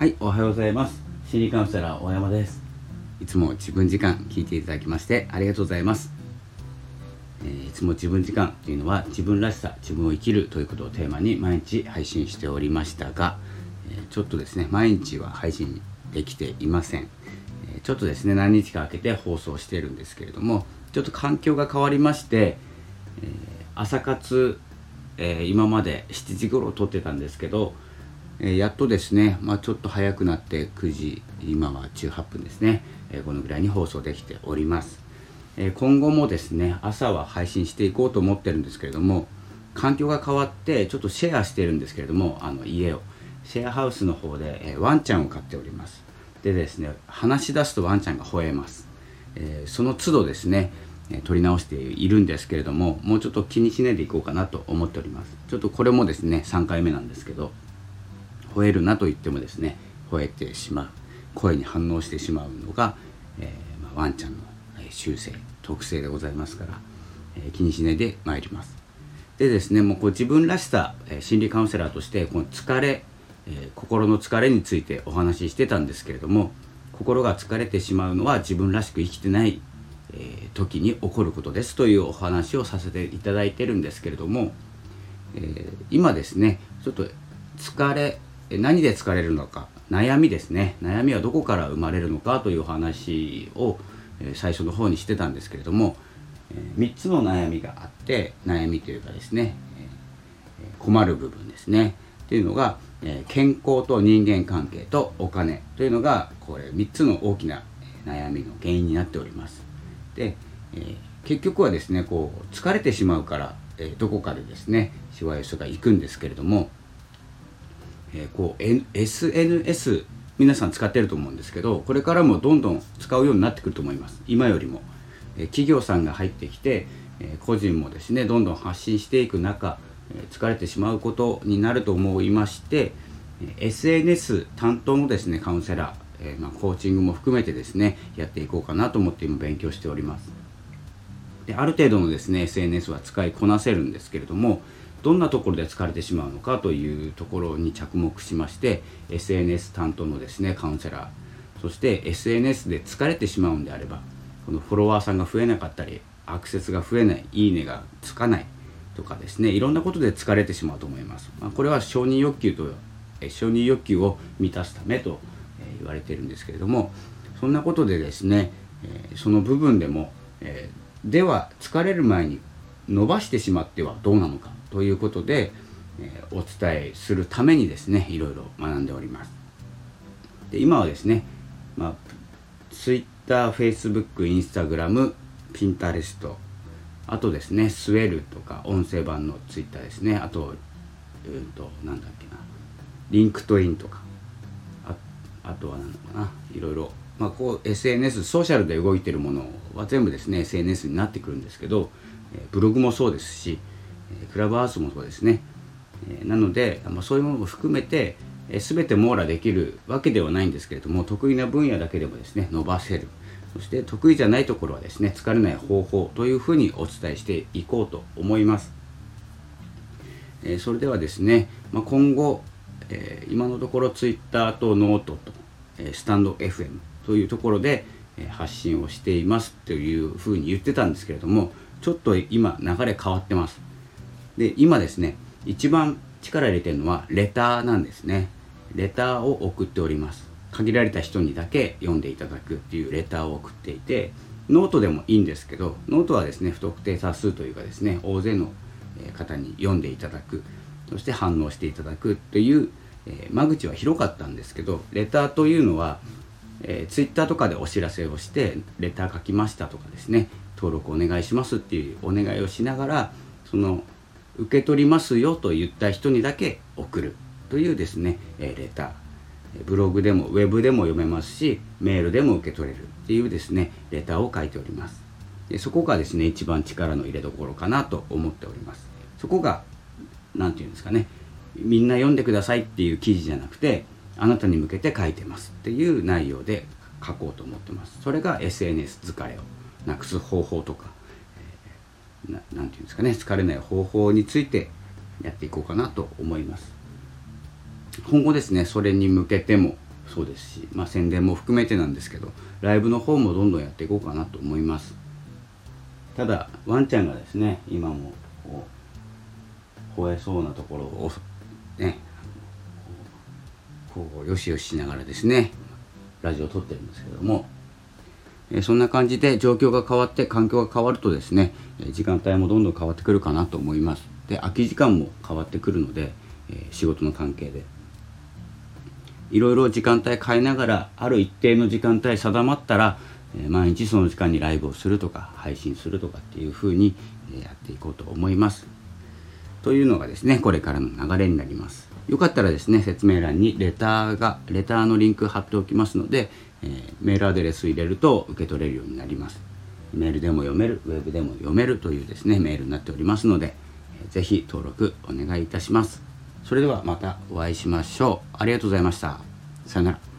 はい、おはようございます。心理カウンセラー大山です。いつも自分時間聞いていただきましてありがとうございます。えーいつも自分時間というのは自分らしさ、自分を生きるということをテーマに毎日配信しておりましたが、えーちょっとですね、毎日は配信できていません。えーちょっとですね、何日か空けて放送しているんですけれども、ちょっと環境が変わりまして、え朝活、え今まで7時頃撮ってたんですけど、えやっとですね、まあ、ちょっと早くなって9時今は18分ですね、えこのぐらいに放送できております、え今後もですね朝は配信していこうと思ってるんですけれども環境が変わってちょっとシェアしてるんですけれどもあの家を。シェアハウスの方で、えワンちゃんを飼っております。でですね話し出すとワンちゃんが吠えます、えその都度ですねえー取り直しているんですけれどももうちょっと気にしないでいこうかなと思っております。ちょっとこれもですね3回目なんですけど吠えるなと言ってもですね吠えてしまう声に反応してしまうのが、えーまあワンちゃんの習性特性でございますから、えー気にしないでまいります。でですねもうこう自分らしさ、え心理カウンセラーとしてこの疲れ、え心の疲れについてお話ししてたんですけれども心が疲れてしまうのは自分らしく生きてない、え時に起こることですというお話をさせていただいてるんですけれども、えー今ですねちょっと疲れ何で疲れるのか。悩みですね。悩みはどこから生まれるのかという話を、え最初の方にしてたんですけれども、え3つの悩みがあって悩みというかですね、え困る部分ですね。っていうのが、え健康と人間関係とお金というのがこれ3つの大きなえ悩みの原因になっております。で、え結局はですねこう疲れてしまうから、えどこかでですねしわ寄せが行くんですけれども、えーこう、N- SNS 皆さん使ってると思うんですけどこれからもどんどん使うようになってくると思います。今よりも、えー企業さんが入ってきて、えー個人もですねどんどん発信していく中、え疲れてしまうことになると思いましてえ SNS 担当のですねカウンセラー、えまあ、コーチングも含めてですねやっていこうかなと思って今勉強しております。である程度のですね SNS は使いこなせるんですけれどもどんなところで疲れてしまうのかというところに着目しまして SNS 担当のですねカウンセラーそして SNS で疲れてしまうんであればこのフォロワーさんが増えなかったりアクセスが増えないいいねがつかないとかですねいろんなことで疲れてしまうと思います、まあ、これは承認欲求とえ承認欲求を満たすためとえ言われているんですけれどもそんなことでですね、えその部分でも、えでは疲れる前に伸ばしてしまってはどうなのかということで、えーお伝えするためにですねいろいろ学んでおります。で今はですね、まあ、Twitter、Facebook、Instagram、Pinterest あとですねスウェルとか音声版の Twitter ですねあと,、えー、となんだっけな LinkedIn とかああとは何だかないろいろ、まあ、こう SNS ソーシャルで動いてるものは全部ですね SNS になってくるんですけど、ブログもそうですし、クラブハウスもそうですね、なので、まあ、そういうものも含めて、えー全て網羅できるわけではないんですけれども得意な分野だけでもですね伸ばせるそして得意じゃないところはですね疲れない方法というふうにお伝えしていこうと思います。それではですね、まあ、今後、今のところツイッターとノートと、スタンド FM というところで、発信をしていますというふうに言ってたんですけれどもちょっと今流れ変わってます。で今ですね一番力入れてるのはレターなんですね。レターを送っております。限られた人にだけ読んでいただくっていうレターを送っていてノートでもいいんですけどノートはですね不特定多数というかですね大勢の方に読んでいただく。そして反応していただくという、え間口は広かったんですけどレターというのは、えー、ツイッターとかでお知らせをしてレター書きましたとかですね登録お願いしますっていうお願いをしながらその受け取りますよと言った人にだけ送るというですね、えレター。えーブログでもウェブでも読めますしメールでも受け取れるっていうですねレターを書いております。でそこがですね一番力の入れどころかなと思っております。そこが何て言うんですかねみんな読んでくださいっていう記事じゃなくてあなたに向けて書いてますっていう内容で書こうと思ってます。それが SNS 疲れをなくす方法とか、えーななんていうんですかね疲れない方法についてやっていこうかなと思います。今後ですねそれに向けてもそうですし、まあ、宣伝も含めてなんですけどライブの方もどんどんやっていこうかなと思います。ただワンちゃんがですね今もこう吠えそうなところをねこうよしよししながらですねラジオを撮ってるんですけどもえそんな感じで状況が変わって環境が変わるとですね時間帯もどんどん変わってくるかなと思います。で空き時間も変わってくるので、え仕事の関係で。いろいろ時間帯変えながらある一定の時間帯定まったら、え毎日その時間にライブをするとか配信するとかっていうふうにやっていこうと思います。というのがですねこれからの流れになります。よかったらですね説明欄にレターがレターのリンク貼っておきますので、えー、メールアドレス入れると受け取れるようになります。メールでも読めるウェブでも読めるというですねメールになっておりますので、えー、ぜひ登録お願いいたします。それではまたお会いしましょう。ありがとうございました。さよなら。